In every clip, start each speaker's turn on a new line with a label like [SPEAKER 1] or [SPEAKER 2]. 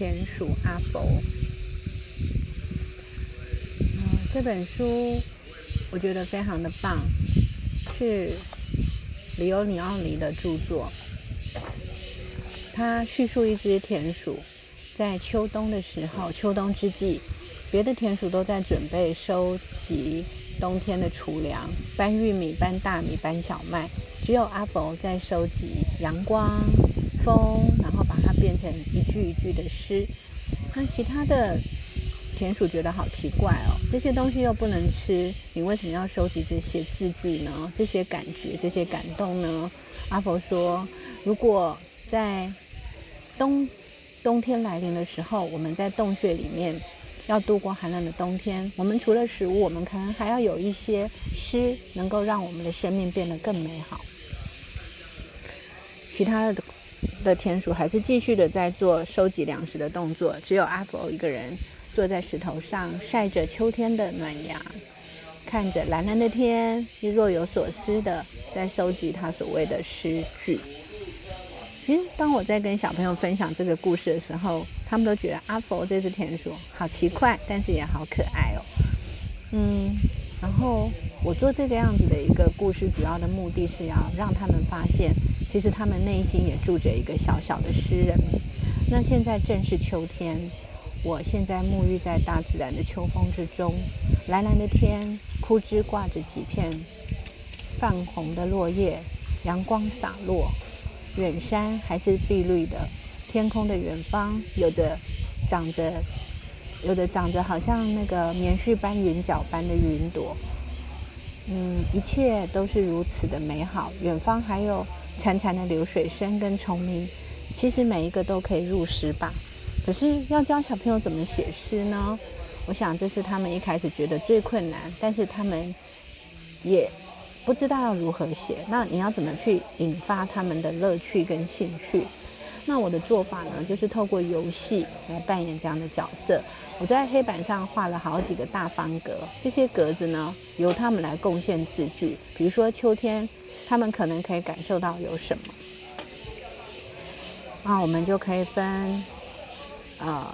[SPEAKER 1] 田鼠阿佛。嗯，这本书我觉得非常的棒，是里欧尼奥尼的著作。他叙述一只田鼠在秋冬的时候，秋冬之际，别的田鼠都在准备收集冬天的储粮，搬玉米、搬大米、搬小麦，只有阿佛在收集阳光、风，然后把变成一句一句的诗。那其他的田鼠觉得好奇怪哦，这些东西又不能吃，你为什么要收集这些字句呢？这些感觉、这些感动呢？阿佛说，如果在冬冬天来临的时候，我们在洞穴里面要度过寒冷的冬天。我们除了食物，我们可能还要有一些诗，能够让我们的生命变得更美好。其他的的田鼠还是继续的在做收集粮食的动作，只有阿佛一个人坐在石头上晒着秋天的暖阳，看着蓝蓝的天，若有所思的在收集他所谓的诗句。其实，当我在跟小朋友分享这个故事的时候，他们都觉得阿佛这只田鼠好奇怪，但是也好可爱哦。嗯，然后我做这个样子的一个故事，主要的目的是要让他们发现，其实他们内心也住着一个小小的诗人。那现在正是秋天，我现在沐浴在大自然的秋风之中，蓝蓝的天，枯枝挂着几片泛红的落叶，阳光洒落。远山还是碧绿的，天空的远方有着长着，有的长着好像那个棉絮般云角般的云朵，嗯，一切都是如此的美好。远方还有潺潺的流水声跟虫鸣，其实每一个都可以入诗吧。可是要教小朋友怎么写诗呢？我想这是他们一开始觉得最困难，但是他们也。不知道要如何写，那你要怎么去引发他们的乐趣跟兴趣？那我的做法呢，就是透过游戏来扮演这样的角色。我在黑板上画了好几个大方格，这些格子呢，由他们来贡献字句。比如说秋天，他们可能可以感受到有什么？那我们就可以分呃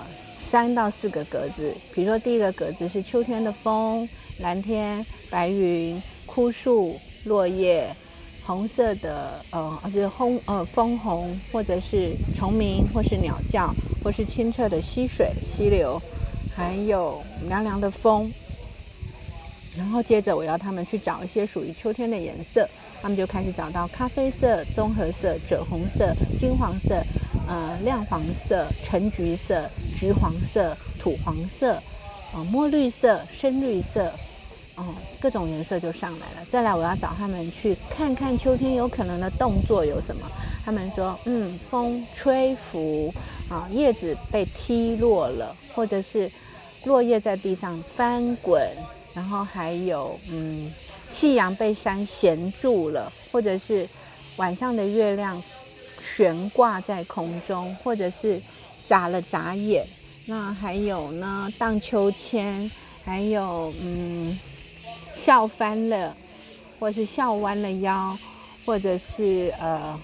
[SPEAKER 1] 三到四个格子。比如说第一个格子是秋天的风、蓝天、白云。枯树、落叶、红色的呃，就是红呃枫红，或者是虫鸣，或是鸟叫，或是清澈的溪水、溪流，还有凉凉的风。然后接着我要他们去找一些属于秋天的颜色，他们就开始找到咖啡色、棕褐色、赭红色、金黄色、呃亮黄色、橙橘色、橘黄色、土黄色、啊墨绿色、深绿色。哦，各种颜色就上来了。再来，我要找他们去看看秋天有可能的动作有什么。他们说，嗯，风吹拂，啊，叶子被踢落了，或者是落叶在地上翻滚，然后还有，嗯，夕阳被山衔住了，或者是晚上的月亮悬挂在空中，或者是眨了眨眼。那还有呢，荡秋千，还有，嗯。笑翻了，或是笑弯了腰，或者是呃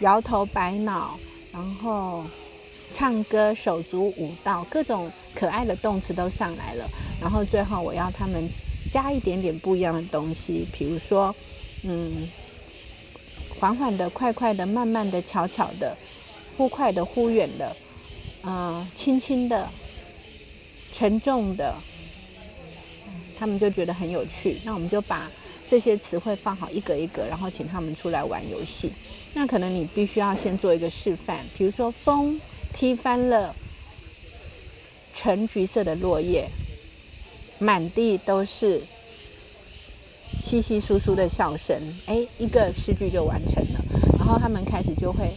[SPEAKER 1] 摇头摆脑，然后唱歌、手足舞蹈，各种可爱的动词都上来了。然后最后我要他们加一点点不一样的东西，比如说，嗯，缓缓的、快快的、慢慢的、巧巧的、忽快的、忽远的，嗯，轻轻的、沉重的。他们就觉得很有趣，那我们就把这些词汇放好一格一格，然后请他们出来玩游戏。那可能你必须要先做一个示范，比如说风踢翻了橙橘色的落叶，满地都是稀稀疏疏的笑声。哎，一个诗句就完成了。然后他们开始就会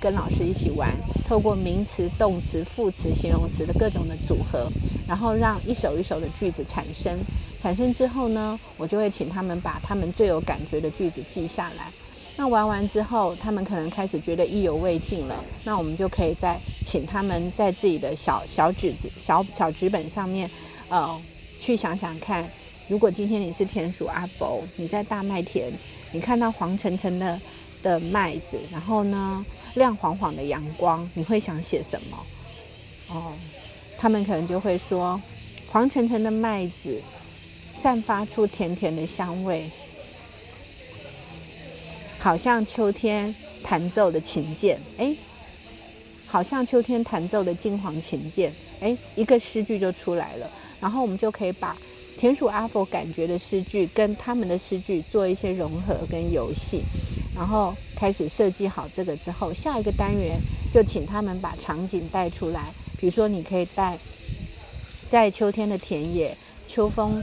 [SPEAKER 1] 跟老师一起玩，透过名词、动词、副词、形容词的各种的组合，然后让一首一首的句子产生。产生之后呢，我就会请他们把他们最有感觉的句子记下来。那玩完之后，他们可能开始觉得意犹未尽了。那我们就可以再请他们在自己的小小纸子、小小纸本上面，呃，去想想看，如果今天你是田鼠阿伯，你在大麦田，你看到黄澄澄的的麦子，然后呢亮晃晃的阳光，你会想写什么？哦，他们可能就会说，黄澄澄的麦子散发出甜甜的香味，好像秋天弹奏的琴键，哎，好像秋天弹奏的金黄琴键，哎，一个诗句就出来了，然后我们就可以把。田鼠阿佛感觉的诗句跟他们的诗句做一些融合跟游戏，然后开始设计好这个之后，下一个单元就请他们把场景带出来。比如说，你可以带在秋天的田野，秋风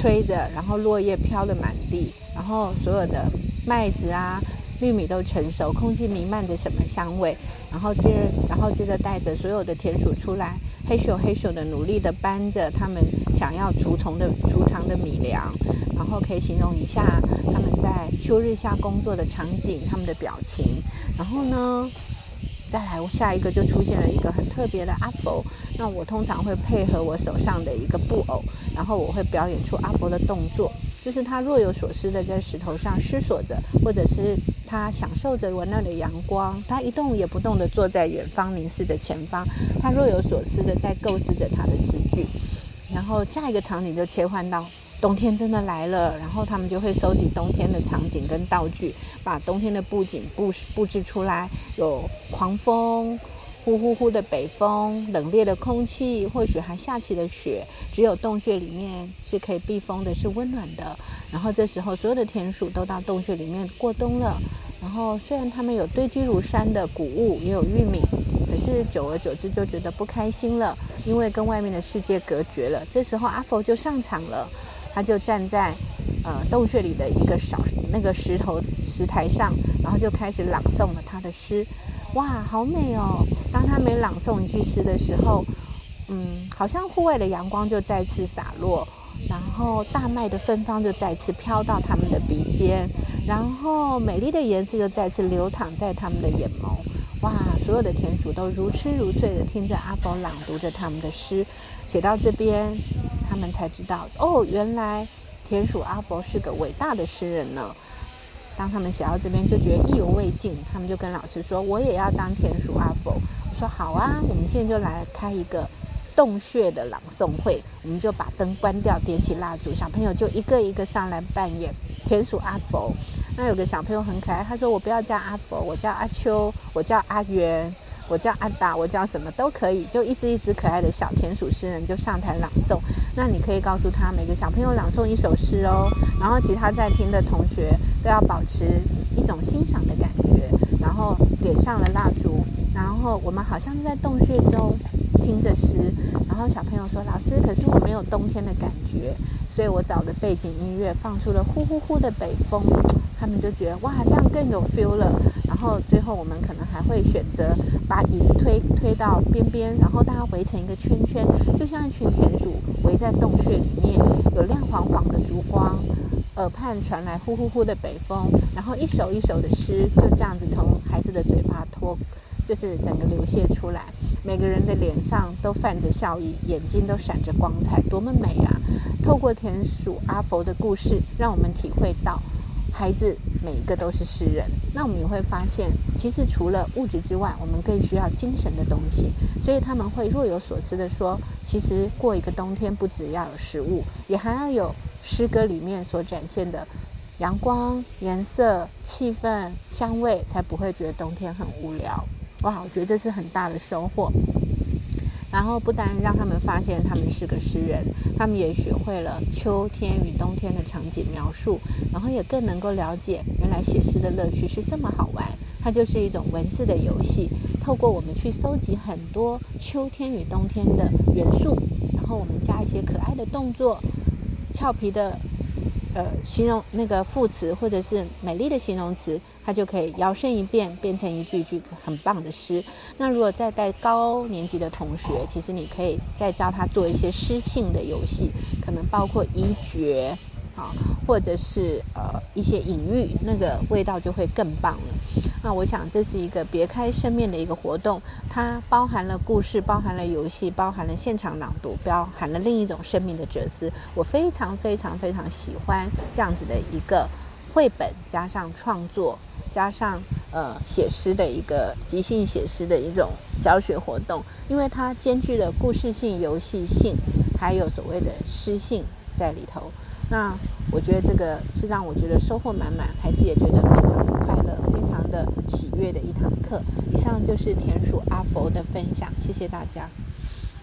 [SPEAKER 1] 吹着，然后落叶飘的满地，然后所有的麦子啊、玉米都成熟，空气弥漫着什么香味？然后接着，然后接着带着所有的田鼠出来。黑咻黑咻的努力的搬着他们想要储藏的储藏的米粮，然后可以形容一下他们在秋日下工作的场景，他们的表情。然后呢，再来下一个就出现了一个很特别的阿伯。那我通常会配合我手上的一个布偶，然后我会表演出阿伯的动作。就是他若有所思的在石头上思索着，或者是他享受着温暖的阳光，他一动也不动地坐在远方凝视着前方，他若有所思的在构思着他的诗句。然后下一个场景就切换到冬天真的来了，然后他们就会收集冬天的场景跟道具，把冬天的布景布布置出来，有狂风。呼呼呼的北风，冷冽的空气，或许还下起了雪。只有洞穴里面是可以避风的，是温暖的。然后这时候，所有的田鼠都到洞穴里面过冬了。然后虽然它们有堆积如山的谷物，也有玉米，可是久而久之就觉得不开心了，因为跟外面的世界隔绝了。这时候阿佛就上场了，他就站在呃洞穴里的一个小那个石头石台上，然后就开始朗诵了他的诗。哇，好美哦！当他每朗诵一句诗的时候，嗯，好像户外的阳光就再次洒落，然后大麦的芬芳就再次飘到他们的鼻尖，然后美丽的颜色就再次流淌在他们的眼眸。哇，所有的田鼠都如痴如醉的听着阿佛朗读着他们的诗。写到这边，他们才知道，哦，原来田鼠阿伯是个伟大的诗人呢。当他们写到这边，就觉得意犹未尽，他们就跟老师说：“我也要当田鼠阿佛。”我说：“好啊，我们现在就来开一个洞穴的朗诵会，我们就把灯关掉，点起蜡烛，小朋友就一个一个上来扮演田鼠阿佛。那有个小朋友很可爱，他说：“我不要叫阿佛，我叫阿秋，我叫阿元。”我叫阿达，我叫什么都可以，就一只一只可爱的小田鼠诗人就上台朗诵。那你可以告诉他，每个小朋友朗诵一首诗哦，然后其他在听的同学都要保持一种欣赏的感觉，然后点上了蜡烛，然后我们好像是在洞穴中听着诗。然后小朋友说：“老师，可是我没有冬天的感觉。”所以我找的背景音乐放出了呼呼呼的北风，他们就觉得哇，这样更有 feel 了。然后最后我们可能还会选择把椅子推推到边边，然后大家围成一个圈圈，就像一群田鼠在洞穴里面，有亮晃晃的烛光，耳畔传来呼呼呼的北风，然后一首一首的诗就这样子从孩子的嘴巴脱，就是整个流泻出来。每个人的脸上都泛着笑意，眼睛都闪着光彩，多么美啊！透过田鼠阿佛的故事，让我们体会到，孩子每一个都是诗人。那我们也会发现，其实除了物质之外，我们更需要精神的东西。所以他们会若有所思地说，其实过一个冬天，不只要有食物，也还要有诗歌里面所展现的阳光、颜色、气氛、香味，才不会觉得冬天很无聊。哇，我觉得这是很大的收获。然后不但让他们发现他们是个诗人，他们也学会了秋天与冬天的场景描述，然后也更能够了解原来写诗的乐趣是这么好玩。它就是一种文字的游戏，透过我们去搜集很多秋天与冬天的元素，然后我们加一些可爱的动作、俏皮的。呃，形容那个副词或者是美丽的形容词，它就可以摇身一变变成一句一句很棒的诗。那如果再带高年级的同学，其实你可以再教他做一些诗性的游戏，可能包括一绝。啊，或者是呃一些隐喻，那个味道就会更棒了。那我想这是一个别开生面的一个活动，它包含了故事，包含了游戏，包含了现场朗读，包含了另一种生命的哲思。我非常非常非常喜欢这样子的一个绘本，加上创作，加上呃写诗的一个即兴写诗的一种教学活动，因为它兼具了故事性、游戏性，还有所谓的诗性在里头。那我觉得这个是让我觉得收获满满，孩子也觉得非常的快乐、非常的喜悦的一堂课。以上就是田鼠阿佛的分享，谢谢大家。